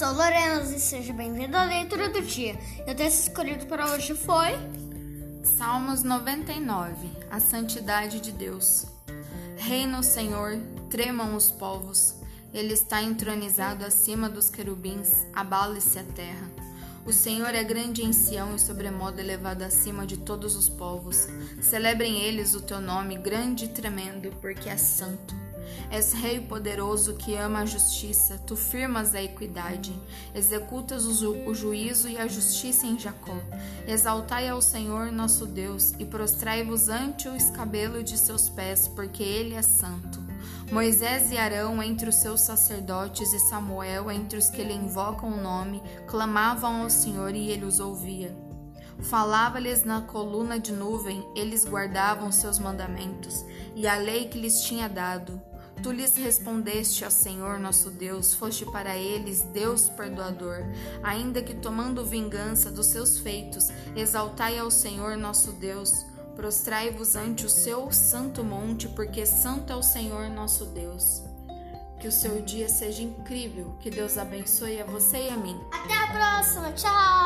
sou Lorena e seja bem-vindo à leitura do dia. E o texto escolhido para hoje foi Salmos 99 A santidade de Deus. Reina o Senhor, tremam os povos. Ele está entronizado acima dos querubins, abale-se a terra. O Senhor é grande em Sião e sobremodo elevado acima de todos os povos. Celebrem eles o teu nome, grande e tremendo, porque é santo. És rei poderoso que ama a justiça, tu firmas a equidade, executas o, ju o juízo e a justiça em Jacó. Exaltai ao Senhor nosso Deus e prostrai-vos ante o escabelo de seus pés, porque ele é santo. Moisés e Arão entre os seus sacerdotes e Samuel entre os que lhe invocam o nome, clamavam ao Senhor e ele os ouvia. Falava-lhes na coluna de nuvem, eles guardavam seus mandamentos e a lei que lhes tinha dado. Tu lhes respondeste, ó Senhor nosso Deus, foste para eles Deus perdoador, ainda que tomando vingança dos seus feitos, exaltai ao Senhor nosso Deus. Prostrai-vos ante o seu santo monte, porque santo é o Senhor nosso Deus. Que o seu dia seja incrível, que Deus abençoe a você e a mim. Até a próxima, tchau!